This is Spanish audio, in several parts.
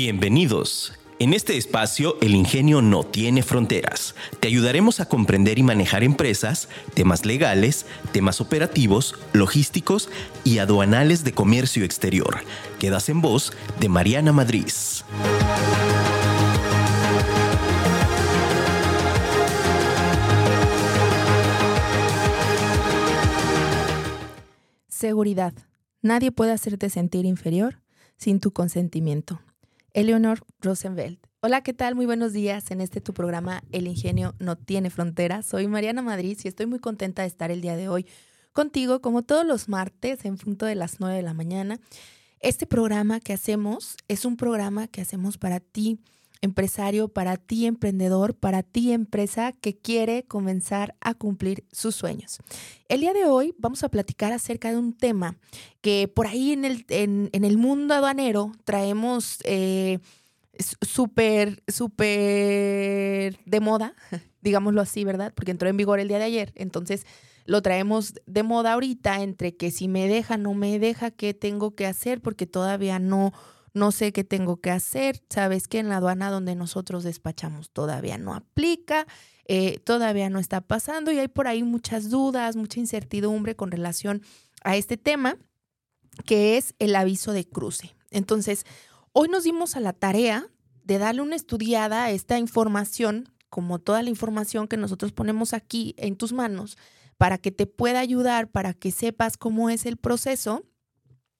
Bienvenidos. En este espacio, el ingenio no tiene fronteras. Te ayudaremos a comprender y manejar empresas, temas legales, temas operativos, logísticos y aduanales de comercio exterior. Quedas en voz de Mariana Madrid. Seguridad. Nadie puede hacerte sentir inferior sin tu consentimiento. Eleonor Rosenfeld. Hola, ¿qué tal? Muy buenos días en este tu programa El Ingenio no tiene fronteras. Soy Mariana Madrid y estoy muy contenta de estar el día de hoy contigo, como todos los martes, en punto de las 9 de la mañana. Este programa que hacemos es un programa que hacemos para ti, empresario, para ti emprendedor, para ti empresa que quiere comenzar a cumplir sus sueños. El día de hoy vamos a platicar acerca de un tema que por ahí en el, en, el mundo aduanero traemos eh, súper, súper de moda, digámoslo así, ¿verdad? Porque entró en vigor el día de ayer. Entonces lo traemos de moda ahorita entre que si me deja, no me deja, qué tengo que hacer porque todavía no no sé qué tengo que hacer, sabes que en la aduana donde nosotros despachamos todavía no aplica, eh, todavía no está pasando y hay por ahí muchas dudas, mucha incertidumbre con relación a este tema, que es el aviso de cruce. Entonces, hoy nos dimos a la tarea de darle una estudiada a esta información, como toda la información que nosotros ponemos aquí en tus manos, para que te pueda ayudar, para que sepas cómo es el proceso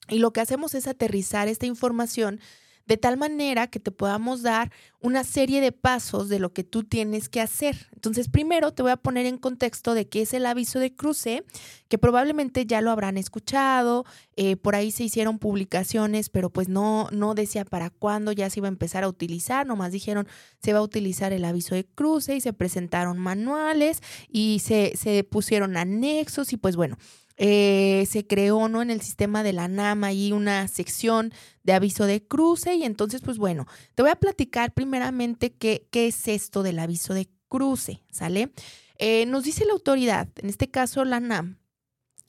y lo que hacemos es aterrizar esta información de tal manera que te podamos dar una serie de pasos de lo que tú tienes que hacer. Entonces, primero te voy a poner en contexto de qué es el aviso de cruce, que probablemente ya lo habrán escuchado, eh, por ahí se hicieron publicaciones, pero pues no, no decía para cuándo ya se iba a empezar a utilizar, nomás dijeron se va a utilizar el aviso de cruce y se presentaron manuales y se, se pusieron anexos y pues bueno. Eh, se creó ¿no? en el sistema de la NAM ahí una sección de aviso de cruce y entonces pues bueno, te voy a platicar primeramente qué, qué es esto del aviso de cruce, ¿sale? Eh, nos dice la autoridad, en este caso la NAM,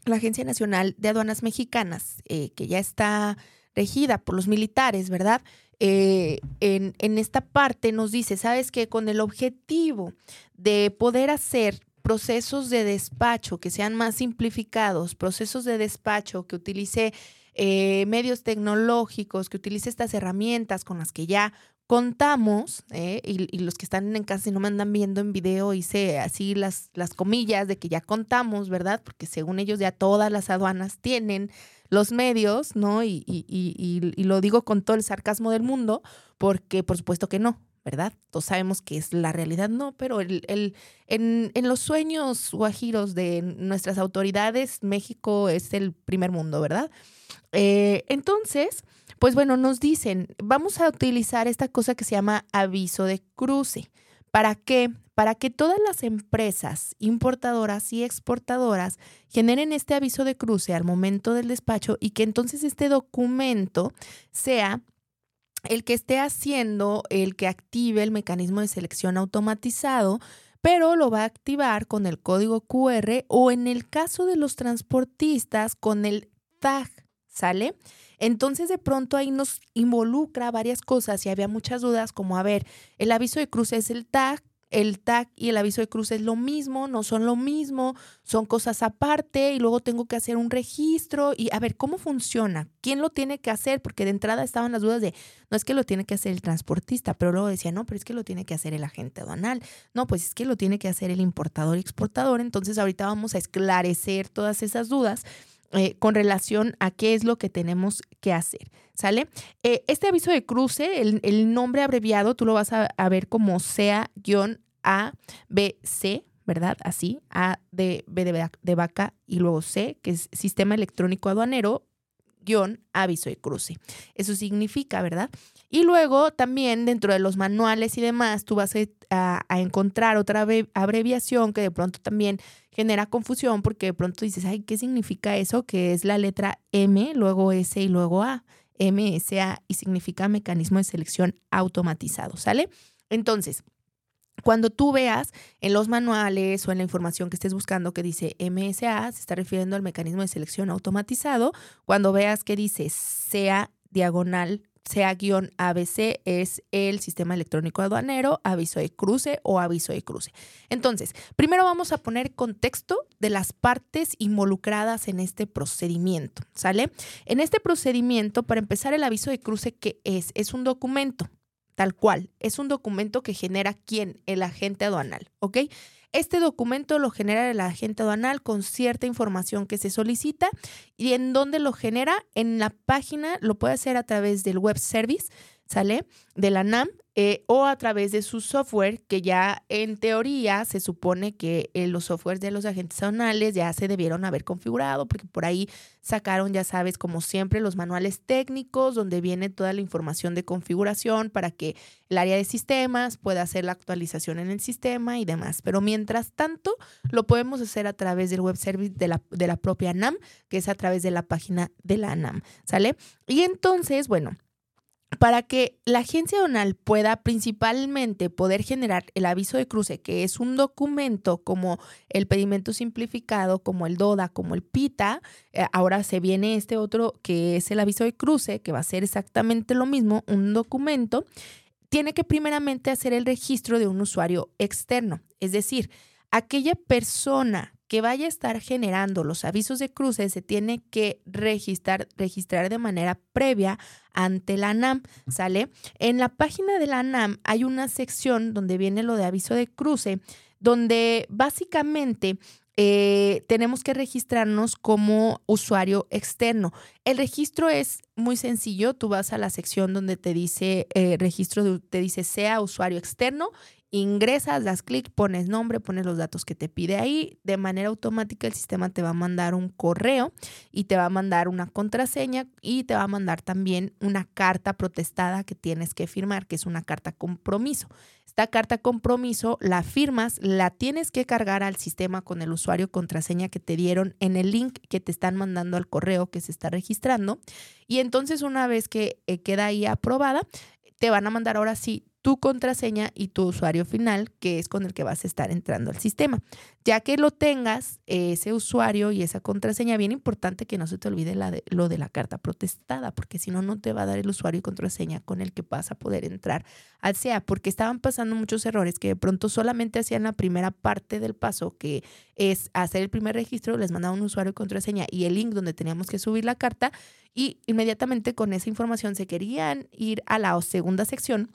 la Agencia Nacional de Aduanas Mexicanas, eh, que ya está regida por los militares, ¿verdad? en, en, esta parte nos dice, sabes que con el objetivo de poder hacer procesos de despacho que sean más simplificados, procesos de despacho que utilice eh, medios tecnológicos, que utilice estas herramientas con las que ya contamos, eh, y, los que están en casa y no me andan viendo en video, hice así las, las comillas de que ya contamos, ¿verdad? Porque según ellos ya todas las aduanas tienen los medios, ¿no? Y, y, y, lo digo con todo el sarcasmo del mundo, porque por supuesto que no, ¿verdad? Todos sabemos que es la realidad, no, pero el, el, en, en, los sueños guajiros de nuestras autoridades, México es el primer mundo, ¿verdad? Eh, entonces, pues bueno, nos dicen, vamos a utilizar esta cosa que se llama aviso de cruce. ¿Para qué? Para que todas las empresas importadoras y exportadoras generen este aviso de cruce al momento del despacho y que entonces este documento sea el que esté haciendo, el que active el mecanismo de selección automatizado, pero lo va a activar con el código QR o en el caso de los transportistas con el tag, ¿sale? Entonces de pronto ahí nos involucra varias cosas y había muchas dudas como, a ver, el aviso de cruce es el tag, el tag y el aviso de cruce es lo mismo, no son lo mismo, son cosas aparte y luego tengo que hacer un registro y a ver cómo funciona, quién lo tiene que hacer, porque de entrada estaban las dudas de, no es que lo tiene que hacer el transportista, pero luego decía, no, pero es que lo tiene que hacer el agente aduanal, no, pues es que lo tiene que hacer el importador y exportador, entonces ahorita vamos a esclarecer todas esas dudas. Eh, con relación a qué es lo que tenemos que hacer, ¿sale? Eh, este aviso de cruce, el, nombre abreviado, tú lo vas a, ver como SEA-ABC, ¿verdad? Así, A de B de, vaca y luego C, que es Sistema Electrónico Aduanero, guion aviso de cruce. Eso significa, ¿verdad? Y luego también dentro de los manuales y demás, tú vas a, a encontrar otra abreviación que de pronto también genera confusión porque de pronto dices, ay, ¿qué significa eso? Que es la letra M, luego S y luego A. MSA y significa mecanismo de selección automatizado, ¿sale? Entonces, cuando tú veas en los manuales o en la información que estés buscando que dice MSA, se está refiriendo al mecanismo de selección automatizado. Cuando veas que dice SEA diagonal SEA-ABC es el sistema electrónico aduanero, aviso de cruce o aviso de cruce. Entonces, primero vamos a poner contexto de las partes involucradas en este procedimiento, ¿sale? En este procedimiento, para empezar, el aviso de cruce, ¿qué es? Es un documento, tal cual. Es un documento que genera quién? El agente aduanal, ¿ok? Este documento lo genera el agente aduanal con cierta información que se solicita y en dónde lo genera, en la página, lo puede hacer a través del web service, ¿sale? De la NAM eh, o a través de su software, que ya en teoría se supone que eh, los softwares de los agentes aduanales ya se debieron haber configurado, porque por ahí sacaron, ya sabes, como siempre, los manuales técnicos, donde viene toda la información de configuración para que el área de sistemas pueda hacer la actualización en el sistema y demás. Pero mientras tanto, lo podemos hacer a través del web service de la, de la propia NAM, que es a través de la página de la NAM, ¿sale? Y entonces, bueno para que la agencia aduanal pueda principalmente poder generar el aviso de cruce, que es un documento como el pedimento simplificado, como el DODA, como el PITA, eh, ahora se viene este otro que es el aviso de cruce, que va a ser exactamente lo mismo, un documento, tiene que primeramente hacer el registro de un usuario externo, es decir, aquella persona que vaya a estar generando los avisos de cruce se tiene que registrar, registrar de manera previa ante la NAM, ¿sale? En la página de la NAM hay una sección donde viene lo de aviso de cruce, donde básicamente eh, tenemos que registrarnos como usuario externo. El registro es muy sencillo. Tú vas a la sección donde te dice eh, registro, te dice sea usuario externo ingresas, das clic, pones nombre, pones los datos que te pide ahí. De manera automática el sistema te va a mandar un correo y te va a mandar una contraseña y te va a mandar también una carta protestada que tienes que firmar, que es una carta compromiso. Esta carta compromiso la firmas, la tienes que cargar al sistema con el usuario contraseña que te dieron en el link que te están mandando al correo que se está registrando. Y entonces una vez que eh, queda ahí aprobada, te van a mandar ahora sí tu contraseña y tu usuario final, que es con el que vas a estar entrando al sistema. Ya que lo tengas, ese usuario y esa contraseña, bien importante que no se te olvide la lo de la carta protestada, porque si no, no te va a dar el usuario y contraseña con el que vas a poder entrar al SEA, porque estaban pasando muchos errores que de pronto solamente hacían la primera parte del paso, que es hacer el primer registro, les mandaba un usuario y contraseña y el link donde teníamos que subir la carta, y inmediatamente con esa información se querían ir a la segunda sección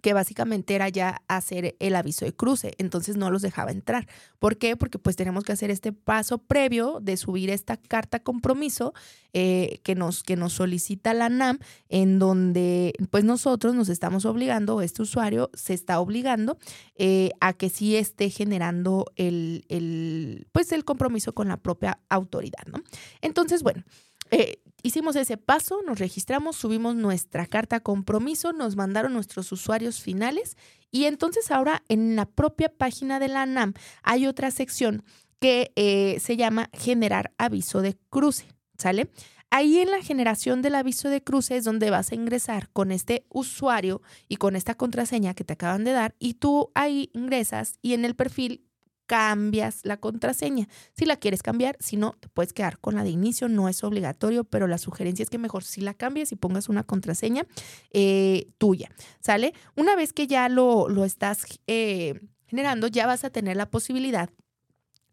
que básicamente era ya hacer el aviso de cruce, entonces no los dejaba entrar. ¿Por qué? Porque pues tenemos que hacer este paso previo de subir esta carta compromiso eh, que, nos, que nos solicita la NAM, en donde pues nosotros nos estamos obligando, este usuario se está obligando eh, a que sí esté generando el, el, pues el compromiso con la propia autoridad, ¿no? Entonces, bueno, eh, hicimos ese paso, nos registramos, subimos nuestra carta compromiso, nos mandaron nuestros usuarios finales y entonces ahora en la propia página de la NAM hay otra sección que eh, se llama generar aviso de cruce, ¿sale? Ahí en la generación del aviso de cruce es donde vas a ingresar con este usuario y con esta contraseña que te acaban de dar y tú ahí ingresas y en el perfil cambias la contraseña. Si la quieres cambiar, si no, te puedes quedar con la de inicio, no es obligatorio, pero la sugerencia es que mejor si la cambies y pongas una contraseña eh, tuya, ¿sale? Una vez que ya lo, lo estás eh, generando, ya vas a tener la posibilidad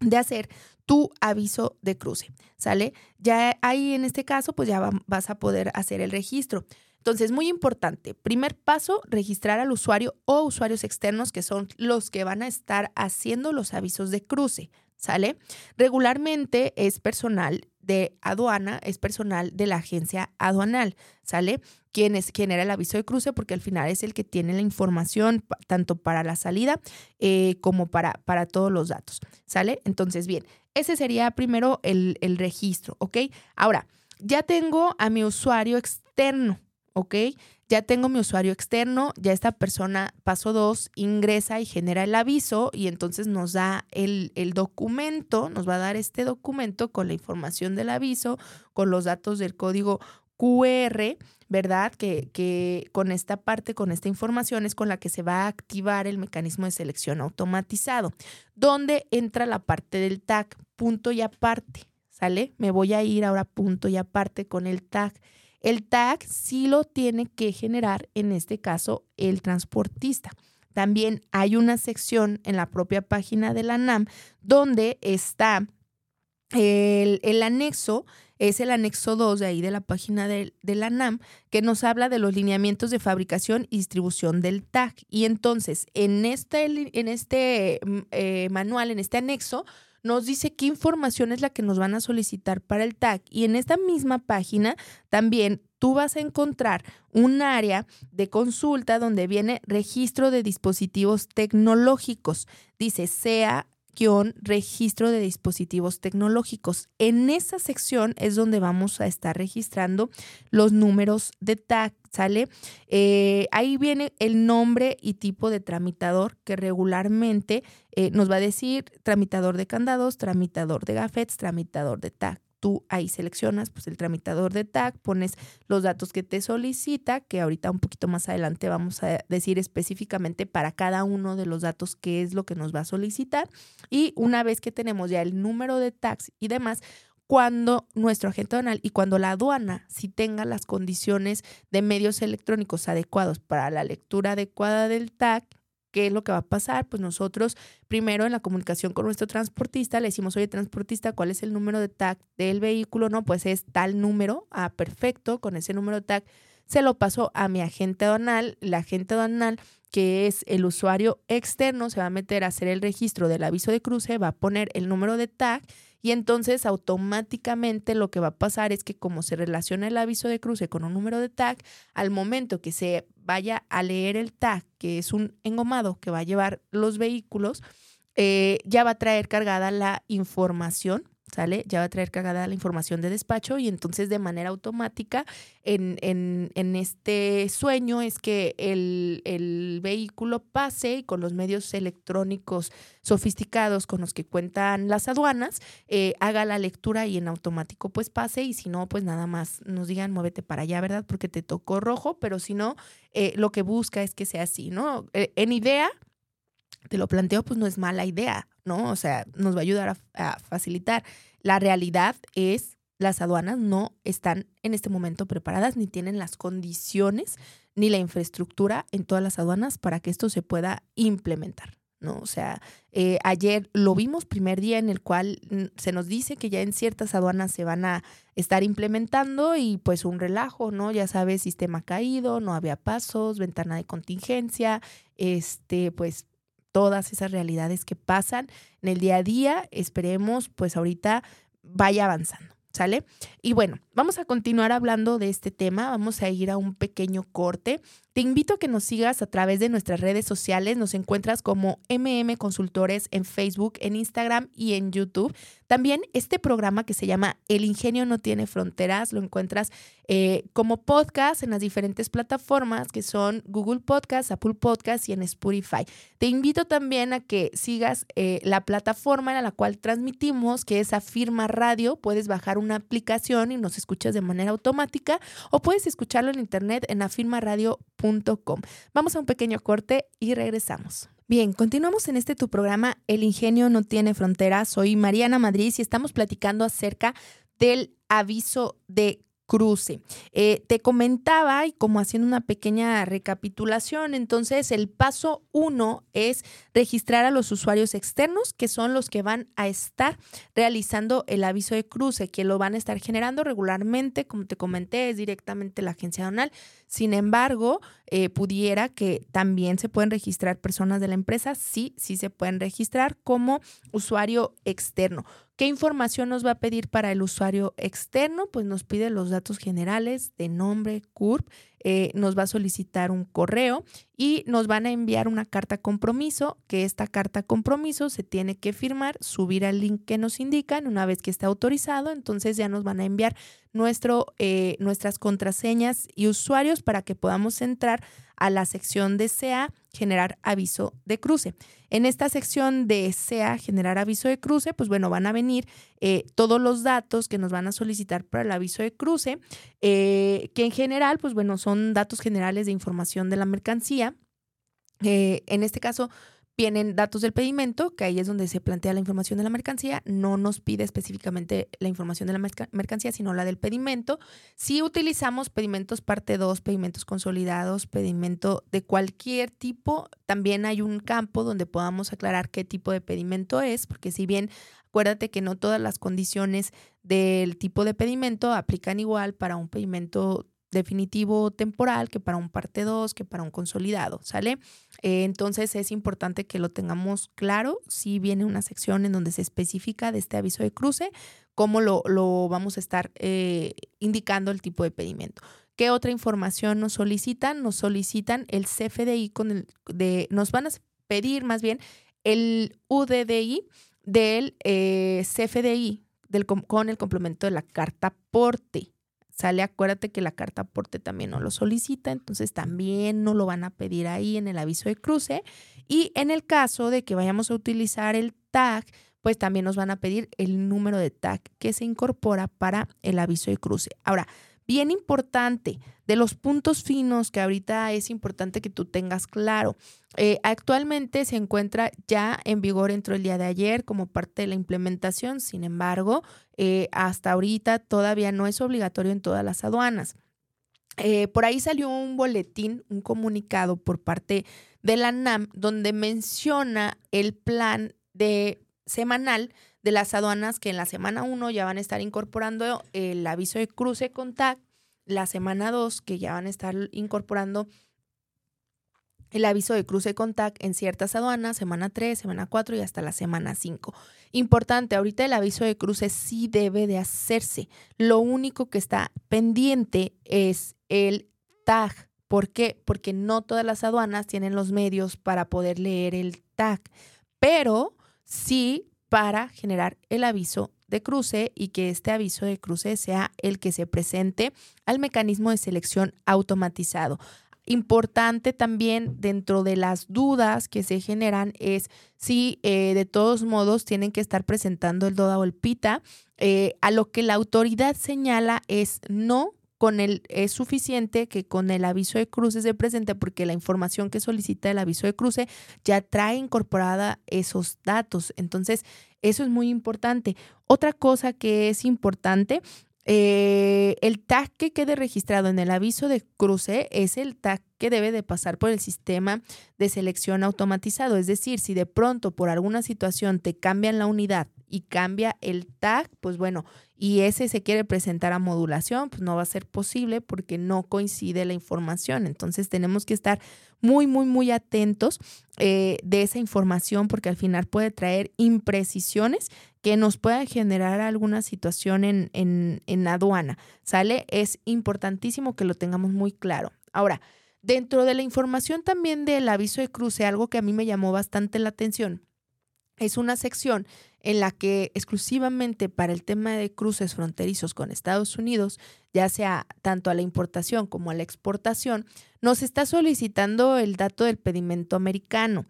de hacer tu aviso de cruce, ¿sale? Ya ahí en este caso, pues ya vas a poder hacer el registro. Entonces, muy importante, primer paso, registrar al usuario o usuarios externos que son los que van a estar haciendo los avisos de cruce, ¿sale? Regularmente es personal de aduana, es personal de la agencia aduanal, ¿sale? Quien es genera el aviso de cruce porque al final es el que tiene la información tanto para la salida eh, como para, para todos los datos, ¿sale? Entonces, bien, ese sería primero el, el registro, ¿ok? Ahora, ya tengo a mi usuario externo, ¿ok? Ya tengo mi usuario externo, ya esta persona, paso dos, ingresa y genera el aviso y entonces nos da el, el, documento, nos va a dar este documento con la información del aviso, con los datos del código QR, ¿verdad? Que, que con esta parte, con esta información es con la que se va a activar el mecanismo de selección automatizado, donde entra la parte del tag, punto y aparte, ¿sale? Me voy a ir ahora punto y aparte con el tag. El tag sí lo tiene que generar, en este caso, el transportista. También hay una sección en la propia página de la NAM donde está el, anexo es el anexo 2 de ahí de la página de, la NAM, que nos habla de los lineamientos de fabricación y distribución del tag. Y entonces, en este, en este mm, eh, manual, en este anexo, nos dice qué información es la que nos van a solicitar para el tag. Y en esta misma página también tú vas a encontrar un área de consulta donde viene registro de dispositivos tecnológicos. Dice sea registro de dispositivos tecnológicos. En esa sección es donde vamos a estar registrando los números de tag, ¿sale? Eh, ahí viene el nombre y tipo de tramitador que regularmente eh, nos va a decir tramitador de candados, tramitador de gafetes, tramitador de tag tú ahí seleccionas pues el tramitador de tag, pones los datos que te solicita, que ahorita un poquito más adelante vamos a decir específicamente para cada uno de los datos qué es lo que nos va a solicitar. Y una vez que tenemos ya el número de tags y demás, cuando nuestro agente aduanal y cuando la aduana si tenga las condiciones de medios electrónicos adecuados para la lectura adecuada del tag, ¿Qué es lo que va a pasar? Pues nosotros primero en la comunicación con nuestro transportista le decimos, oye, transportista, ¿cuál es el número de tag del vehículo? No, pues es tal número. Ah, perfecto, con ese número de tag se lo paso a mi agente aduanal. La agente aduanal, que es el usuario externo, se va a meter a hacer el registro del aviso de cruce, va a poner el número de tag y entonces automáticamente lo que va a pasar es que como se relaciona el aviso de cruce con un número de tag, al momento que se vaya a leer el tag, que es un engomado que va a llevar los vehículos, eh, ya va a traer cargada la información ¿sale? Ya va a traer cargada la información de despacho y entonces de manera automática en, en, este sueño es que el, el, vehículo pase y con los medios electrónicos sofisticados con los que cuentan las aduanas, eh, haga la lectura y en automático pues pase y si no pues nada más nos digan muévete para allá, ¿verdad? Porque te tocó rojo, pero si no, eh, lo que busca es que sea así, ¿no? Eh, en idea te lo planteo, pues no es mala idea, ¿no? O sea, nos va a ayudar a, facilitar. La realidad es, las aduanas no están en este momento preparadas ni tienen las condiciones ni la infraestructura en todas las aduanas para que esto se pueda implementar. ¿no? O sea, eh, ayer lo vimos, primer día en el cual mm, se nos dice que ya en ciertas aduanas se van a estar implementando y pues un relajo, ¿no? Ya sabes, sistema caído, no había pasos, ventana de contingencia, este, pues todas esas realidades que pasan en el día a día. Esperemos, pues ahorita vaya avanzando. ¿Sale? Y bueno, vamos a continuar hablando de este tema. Vamos a ir a un pequeño corte. Te invito a que nos sigas a través de nuestras redes sociales. Nos encuentras como MM Consultores en Facebook, en Instagram y en YouTube. También este programa que se llama El Ingenio no tiene fronteras lo encuentras eh, como podcast en las diferentes plataformas que son Google Podcast, Apple Podcast y en Spotify. Te invito también a que sigas eh, la plataforma en la cual transmitimos, que es Afirma Radio. Puedes bajar una aplicación y nos escuchas de manera automática o puedes escucharlo en internet en afirmaradio.com. Vamos a un pequeño corte y regresamos. Bien, continuamos en este tu programa El ingenio no tiene fronteras. Soy Mariana Madrid y estamos platicando acerca del aviso de cruce. Eh, te comentaba y como haciendo una pequeña recapitulación, entonces el paso uno es registrar a los usuarios externos, que son los que van a estar realizando el aviso de cruce, que lo van a estar generando regularmente, como te comenté, es directamente la agencia donal. Sin embargo, eh, pudiera que también se pueden registrar personas de la empresa, sí, sí se pueden registrar como usuario externo. ¿Qué información nos va a pedir para el usuario externo? Pues nos pide los datos generales de nombre, CURP, eh, nos va a solicitar un correo y nos van a enviar una carta compromiso, que esta carta compromiso se tiene que firmar, subir al link que nos indican una vez que esté autorizado, entonces ya nos van a enviar nuestro, eh, nuestras contraseñas y usuarios para que podamos entrar a la sección de generar aviso de cruce. En esta sección de SEA, generar aviso de cruce, pues bueno, van a venir eh, todos los datos que nos van a solicitar para el aviso de cruce, eh, que en general, pues bueno, son datos generales de información de la mercancía. Eh, en este caso, vienen datos del pedimento, que ahí es donde se plantea la información de la mercancía. No nos pide específicamente la información de la mercancía, sino la del pedimento. Si utilizamos pedimentos parte 2, pedimentos consolidados, pedimento de cualquier tipo, también hay un campo donde podamos aclarar qué tipo de pedimento es, porque si bien acuérdate que no todas las condiciones del tipo de pedimento aplican igual para un pedimento definitivo temporal que para un parte 2, que para un consolidado, ¿sale? Eh, entonces es importante que lo tengamos claro. Si viene una sección en donde se especifica de este aviso de cruce, cómo lo, lo vamos a estar eh, indicando el tipo de pedimento. ¿Qué otra información nos solicitan? Nos solicitan el CFDI con el de, nos van a pedir más bien el UDDI del eh, CFDI del, con el complemento de la carta porte sale, acuérdate que la carta aporte también no lo solicita, entonces también no lo van a pedir ahí en el aviso de cruce. Y en el caso de que vayamos a utilizar el tag, pues también nos van a pedir el número de tag que se incorpora para el aviso de cruce. Ahora, bien importante, de los puntos finos que ahorita es importante que tú tengas claro. Eh, actualmente se encuentra ya en vigor dentro del día de ayer como parte de la implementación, sin embargo, eh, hasta ahorita todavía no es obligatorio en todas las aduanas. Eh, por ahí salió un boletín, un comunicado por parte de la NAM donde menciona el plan de semanal de las aduanas que en la semana 1 ya van a estar incorporando el aviso de cruce contact, la semana 2 que ya van a estar incorporando el aviso de cruce contact en ciertas aduanas, semana 3, semana 4 y hasta la semana 5. Importante, ahorita el aviso de cruce sí debe de hacerse. Lo único que está pendiente es el tag. ¿Por qué? Porque no todas las aduanas tienen los medios para poder leer el tag, pero sí para generar el aviso de cruce y que este aviso de cruce sea el que se presente al mecanismo de selección automatizado. Importante también dentro de las dudas que se generan es si eh, de todos modos tienen que estar presentando el DODA o el PITA. Eh, a lo que la autoridad señala es no, con el, es suficiente que con el aviso de cruce se presente porque la información que solicita el aviso de cruce ya trae incorporada esos datos. Entonces, eso es muy importante. Otra cosa que es importante eh, el tag que quede registrado en el aviso de cruce es el tag que debe de pasar por el sistema de selección automatizado. Es decir, si de pronto por alguna situación te cambian la unidad y cambia el tag, pues bueno, y ese se quiere presentar a modulación, pues no va a ser posible porque no coincide la información. Entonces tenemos que estar muy, muy, muy atentos eh, de esa información porque al final puede traer imprecisiones que nos puedan generar alguna situación en, en, en aduana. ¿Sale? Es importantísimo que lo tengamos muy claro. Ahora, dentro de la información también del aviso de cruce, algo que a mí me llamó bastante la atención es una sección en la que exclusivamente para el tema de cruces fronterizos con Estados Unidos, ya sea tanto a la importación como a la exportación, nos está solicitando el dato del pedimento americano.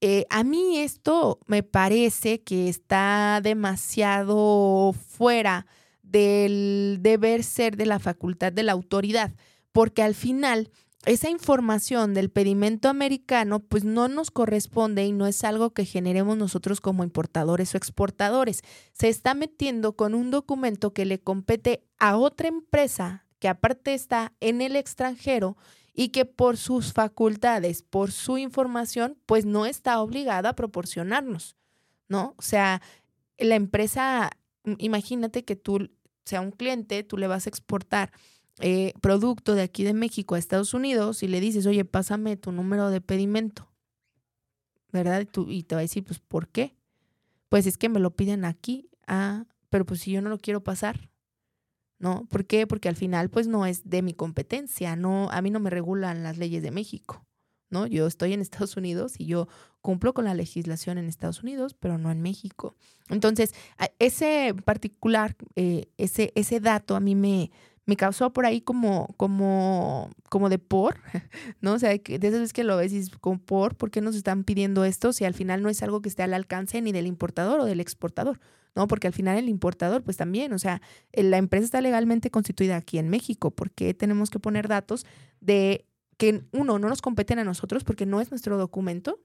Eh, a mí esto me parece que está demasiado fuera del deber ser de la facultad de la autoridad, porque al final esa información del pedimento americano pues no nos corresponde y no es algo que generemos nosotros como importadores o exportadores. Se está metiendo con un documento que le compete a otra empresa que aparte está en el extranjero y que por sus facultades, por su información, pues no está obligada a proporcionarnos, ¿no? O sea, la empresa, imagínate que tú, sea un cliente, tú le vas a exportar eh, producto de aquí de México a Estados Unidos y le dices, oye, pásame tu número de pedimento, ¿verdad? Y, tú, te va a decir, pues, ¿por qué? Pues es que me lo piden aquí, ah, pero pues si yo no lo quiero pasar, ¿no? ¿Por qué? Porque al final, pues, no es de mi competencia, no, a mí no me regulan las leyes de México, ¿no? Yo estoy en Estados Unidos y yo cumplo con la legislación en Estados Unidos, pero no en México. Entonces, ese particular, eh, ese, ese dato a mí me, me causó por ahí como, como, como de por, ¿no? O sea, de esas veces que lo ves y dices, como por, ¿por qué nos están pidiendo esto si al final no es algo que esté al alcance ni del importador o del exportador? ¿no? Porque al final el importador, pues también, o sea, la empresa está legalmente constituida aquí en México, ¿por qué tenemos que poner datos de que, uno, no nos competen a nosotros porque no es nuestro documento,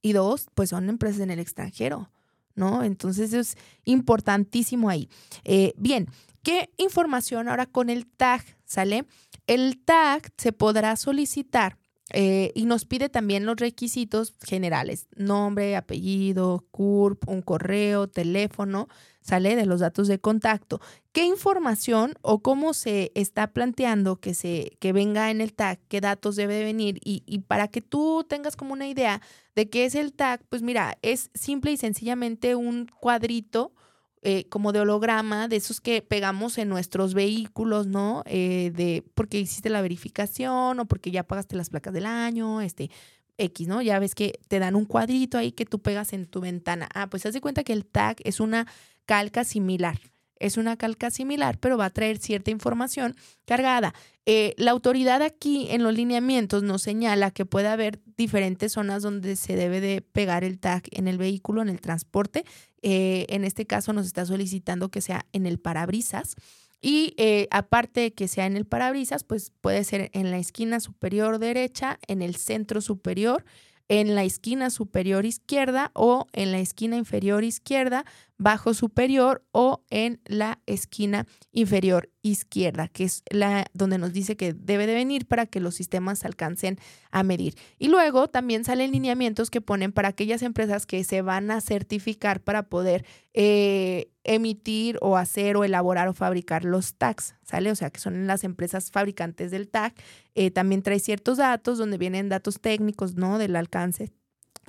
Y dos, pues son empresas en el extranjero, ¿no? Entonces es importantísimo ahí. Eh, bien, ¿qué información ahora con el tag sale? El tag se podrá solicitar eh, y nos pide también los requisitos generales, nombre, apellido, CURP, un correo, teléfono, sale de los datos de contacto. ¿Qué información o cómo se está planteando que, se, que venga en el tag, qué datos debe venir? Y, y para que tú tengas como una idea de qué es el tag, pues mira, es simple y sencillamente un cuadrito eh, como de holograma, de esos que pegamos en nuestros vehículos, ¿no? Eh, de porque hiciste la verificación o porque ya pagaste las placas del año, este, X, ¿no? Ya ves que te dan un cuadrito ahí que tú pegas en tu ventana. Ah, pues haz de cuenta que el tag es una calca similar. Es una calca similar, pero va a traer cierta información cargada. Eh, la autoridad aquí en los lineamientos nos señala que puede haber diferentes zonas donde se debe de pegar el tag en el vehículo, en el transporte. Eh, en este caso nos está solicitando que sea en el parabrisas. Y eh, aparte de que sea en el parabrisas, pues puede ser en la esquina superior derecha, en el centro superior, en la esquina superior izquierda o en la esquina inferior izquierda, bajo superior o en la esquina inferior izquierda, que es la donde nos dice que debe de venir para que los sistemas alcancen a medir. Y luego también salen lineamientos que ponen para aquellas empresas que se van a certificar para poder eh, emitir o hacer o elaborar o fabricar los tags, ¿sale? O sea, que son las empresas fabricantes del tag. Eh, también trae ciertos datos donde vienen datos técnicos, ¿no? Del alcance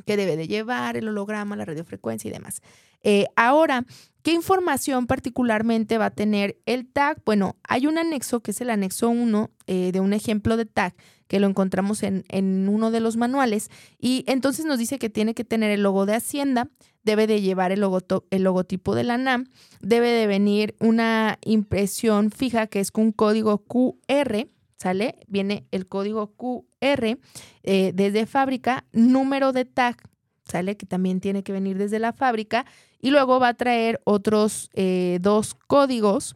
que debe de llevar, el holograma, la radiofrecuencia y demás. Eh, ahora, ¿qué información particularmente va a tener el tag? Bueno, hay un anexo que es el anexo 1 eh, de un ejemplo de tag que lo encontramos en, uno de los manuales y entonces nos dice que tiene que tener el logo de Hacienda, debe de llevar el, el logotipo de la NAM, debe de venir una impresión fija que es un código QR, ¿sale? Viene el código QR eh, desde fábrica, número de tag, ¿sale? Que también tiene que venir desde la fábrica y luego va a traer otros eh, dos códigos.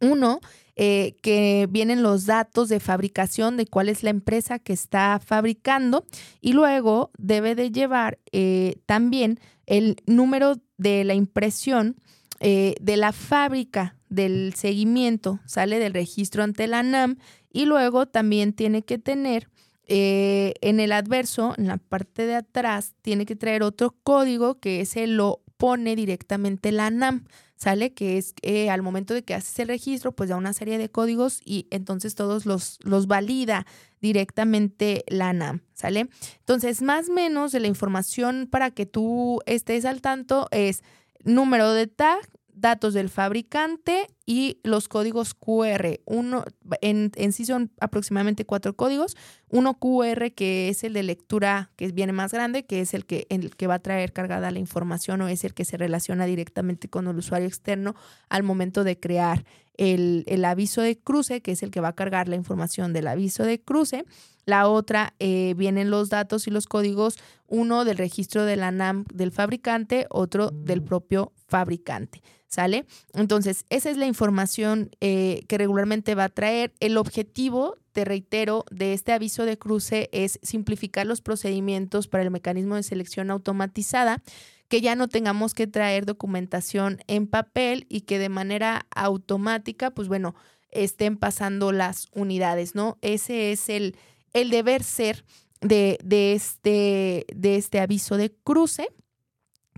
Uno, eh, que vienen los datos de fabricación de cuál es la empresa que está fabricando y luego debe de llevar eh, también el número de la impresión de la fábrica del seguimiento, sale del registro ante la NAM y luego también tiene que tener en el adverso, en la parte de atrás, tiene que traer otro código que ese lo pone directamente la NAM, ¿sale? Que es eh, al momento de que haces el registro, pues da una serie de códigos y entonces todos los, los valida directamente la NAM, ¿sale? Entonces, más o menos de la información para que tú estés al tanto es número de tag, datos del fabricante y los códigos QR. Uno, en, en, sí son aproximadamente cuatro códigos. Uno QR que es el de lectura que viene más grande, que es el que, el que va a traer cargada la información o es el que se relaciona directamente con el usuario externo al momento de crear el, el aviso de cruce, que es el que va a cargar la información del aviso de cruce. La otra eh, vienen los datos y los códigos, uno del registro de la NAM del fabricante, otro del propio fabricante. ¿Sale? Entonces, esa es la información eh, que regularmente va a traer. El objetivo, te reitero, de este aviso de cruce es simplificar los procedimientos para el mecanismo de selección automatizada, que ya no tengamos que traer documentación en papel y que de manera automática, pues bueno, estén pasando las unidades, ¿no? Ese es el, el deber ser de, de, este, de este aviso de cruce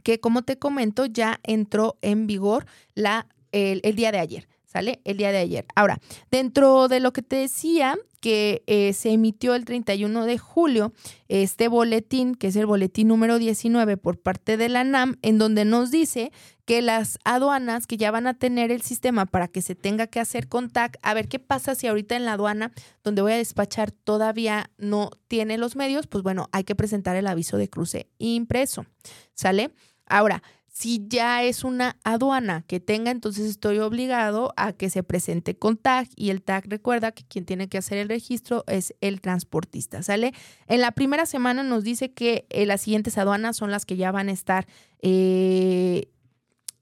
que como te comento ya entró en vigor el, día de ayer. ¿Sale? El día de ayer. Ahora, dentro de lo que te decía, que eh, se emitió el 31 de julio este boletín, que es el boletín número 19 por parte de la NAM, en donde nos dice que las aduanas que ya van a tener el sistema para que se tenga que hacer contact, a ver qué pasa si ahorita en la aduana donde voy a despachar todavía no tiene los medios, pues bueno, hay que presentar el aviso de cruce impreso. ¿Sale? Ahora, si ya es una aduana que tenga, entonces estoy obligado a que se presente con tag y el tag recuerda que quien tiene que hacer el registro es el transportista, ¿sale? En la primera semana nos dice que eh, las siguientes aduanas son las que ya van a estar eh,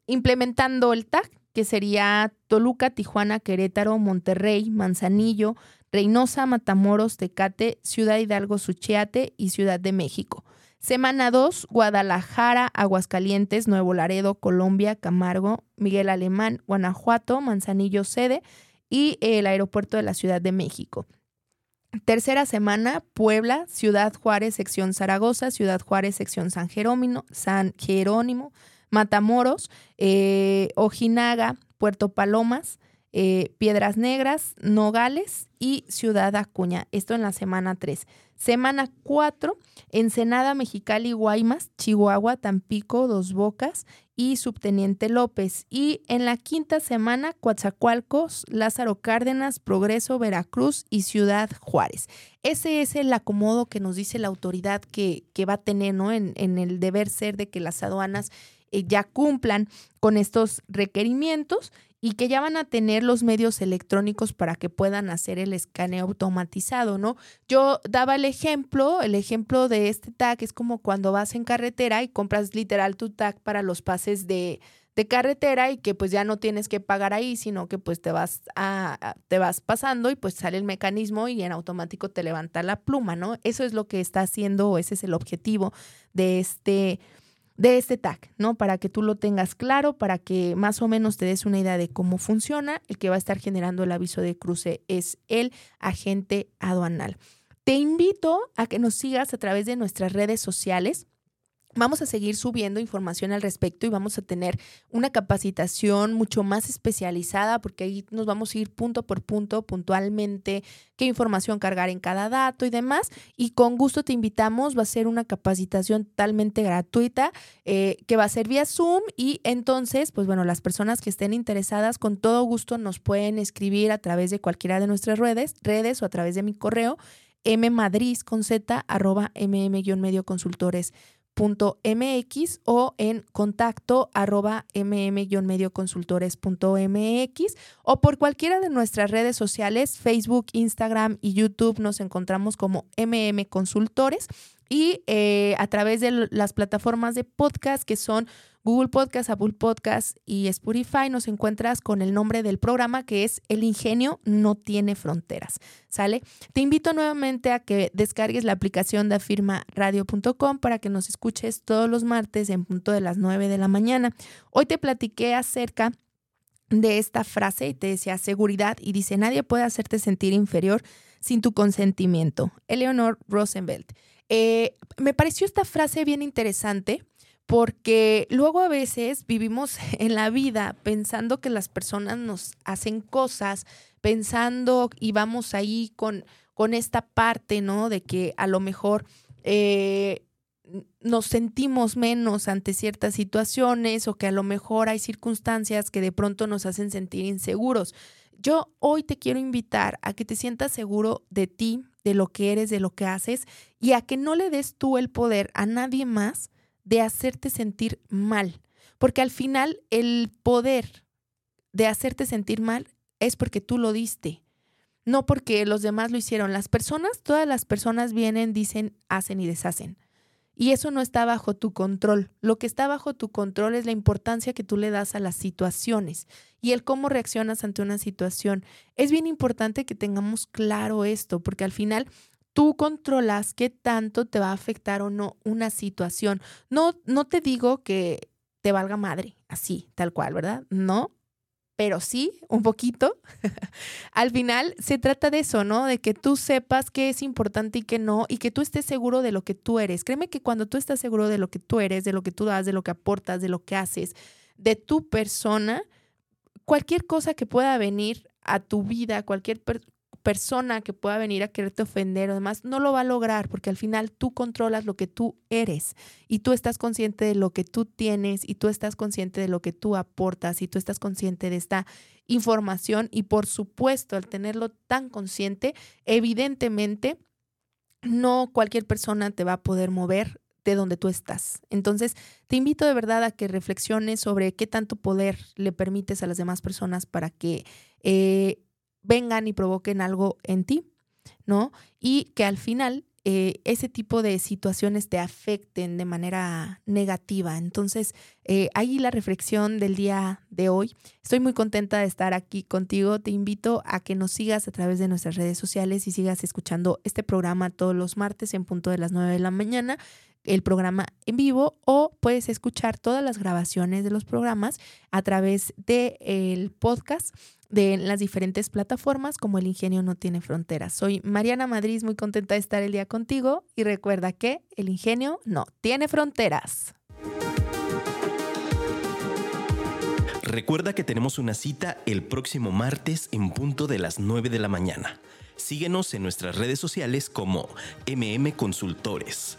implementando el tag, que sería Toluca, Tijuana, Querétaro, Monterrey, Manzanillo, Reynosa, Matamoros, Tecate, Ciudad Hidalgo, Suchiate y Ciudad de México. Semana 2, Guadalajara, Aguascalientes, Nuevo Laredo, Colombia, Camargo, Miguel Alemán, Guanajuato, Manzanillo, Sede y el aeropuerto de la Ciudad de México. Tercera semana, Puebla, Ciudad Juárez, sección Zaragoza, Ciudad Juárez, sección San Jerónimo, San Jerónimo Matamoros, eh, Ojinaga, Puerto Palomas, eh, Piedras Negras, Nogales y Ciudad Acuña. Esto en la semana 3. Semana 4, Ensenada, Mexicali, Guaymas, Chihuahua, Tampico, Dos Bocas y Subteniente López. Y en la quinta semana, Coatzacoalcos, Lázaro Cárdenas, Progreso, Veracruz y Ciudad Juárez. Ese es el acomodo que nos dice la autoridad que, que va a tener ¿no? en, en el deber ser de que las aduanas eh, ya cumplan con estos requerimientos y que ya van a tener los medios electrónicos para que puedan hacer el escaneo automatizado, ¿no? Yo daba el ejemplo, el ejemplo de este tag es como cuando vas en carretera y compras literal tu tag para los pases de, carretera y que pues ya no tienes que pagar ahí, sino que pues te vas a, te vas pasando y pues sale el mecanismo y en automático te levanta la pluma, ¿no? Eso es lo que está haciendo, ese es el objetivo de este de este tag, ¿no? Para que tú lo tengas claro, para que más o menos te des una idea de cómo funciona. El que va a estar generando el aviso de cruce es el agente aduanal. Te invito a que nos sigas a través de nuestras redes sociales. Vamos a seguir subiendo información al respecto y vamos a tener una capacitación mucho más especializada porque ahí nos vamos a ir punto por punto, puntualmente, qué información cargar en cada dato y demás. Y con gusto te invitamos, va a ser una capacitación totalmente gratuita eh, que va a ser vía Zoom y entonces, pues bueno, las personas que estén interesadas con todo gusto nos pueden escribir a través de cualquiera de nuestras redes, redes o a través de mi correo mmadris con z arroba mm-medio consultores mx o en contacto arroba mm-medioconsultores.mx o por cualquiera de nuestras redes sociales, Facebook, Instagram y YouTube nos encontramos como MM Consultores y eh, a través de las plataformas de podcast que son Google Podcast, Apple Podcast y Spotify nos encuentras con el nombre del programa que es El ingenio no tiene fronteras. ¿Sale? Te invito nuevamente a que descargues la aplicación de afirmaradio.com para que nos escuches todos los martes en punto de las 9 de la mañana. Hoy te platiqué acerca de esta frase y te decía seguridad y dice nadie puede hacerte sentir inferior sin tu consentimiento. Eleanor Rosenfeld. Eh, me pareció esta frase bien interesante porque luego a veces vivimos en la vida pensando que las personas nos hacen cosas, pensando y vamos ahí con, con esta parte, ¿no? De que a lo mejor eh, nos sentimos menos ante ciertas situaciones o que a lo mejor hay circunstancias que de pronto nos hacen sentir inseguros. Yo hoy te quiero invitar a que te sientas seguro de ti, de lo que eres, de lo que haces y a que no le des tú el poder a nadie más de hacerte sentir mal, porque al final el poder de hacerte sentir mal es porque tú lo diste, no porque los demás lo hicieron. Las personas, todas las personas vienen, dicen, hacen y deshacen. Y eso no está bajo tu control. Lo que está bajo tu control es la importancia que tú le das a las situaciones y el cómo reaccionas ante una situación. Es bien importante que tengamos claro esto, porque al final tú controlas qué tanto te va a afectar o no una situación. No, no te digo que te valga madre, así, tal cual, ¿verdad? No, pero sí, un poquito. Al final se trata de eso, ¿no? De que tú sepas qué es importante y qué no, y que tú estés seguro de lo que tú eres. Créeme que cuando tú estás seguro de lo que tú eres, de lo que tú das, de lo que aportas, de lo que haces, de tu persona, cualquier cosa que pueda venir a tu vida, cualquier persona que pueda venir a quererte ofender o demás, no lo va a lograr porque al final tú controlas lo que tú eres y tú estás consciente de lo que tú tienes y tú estás consciente de lo que tú aportas y tú estás consciente de esta información y por supuesto al tenerlo tan consciente, evidentemente no cualquier persona te va a poder mover de donde tú estás. Entonces, te invito de verdad a que reflexiones sobre qué tanto poder le permites a las demás personas para que eh, vengan y provoquen algo en ti, ¿no? Y que al final eh, ese tipo de situaciones te afecten de manera negativa. Entonces, eh, ahí la reflexión del día de hoy. Estoy muy contenta de estar aquí contigo. Te invito a que nos sigas a través de nuestras redes sociales y sigas escuchando este programa todos los martes en punto de las 9 de la mañana. el programa en vivo o puedes escuchar todas las grabaciones de los programas a través del podcast de las diferentes plataformas como El Ingenio no tiene fronteras. Soy Mariana Madrid, muy contenta de estar el día contigo y recuerda que el ingenio no tiene fronteras. Recuerda que tenemos una cita el próximo martes en punto de las 9 de la mañana. Síguenos en nuestras redes sociales como MM Consultores.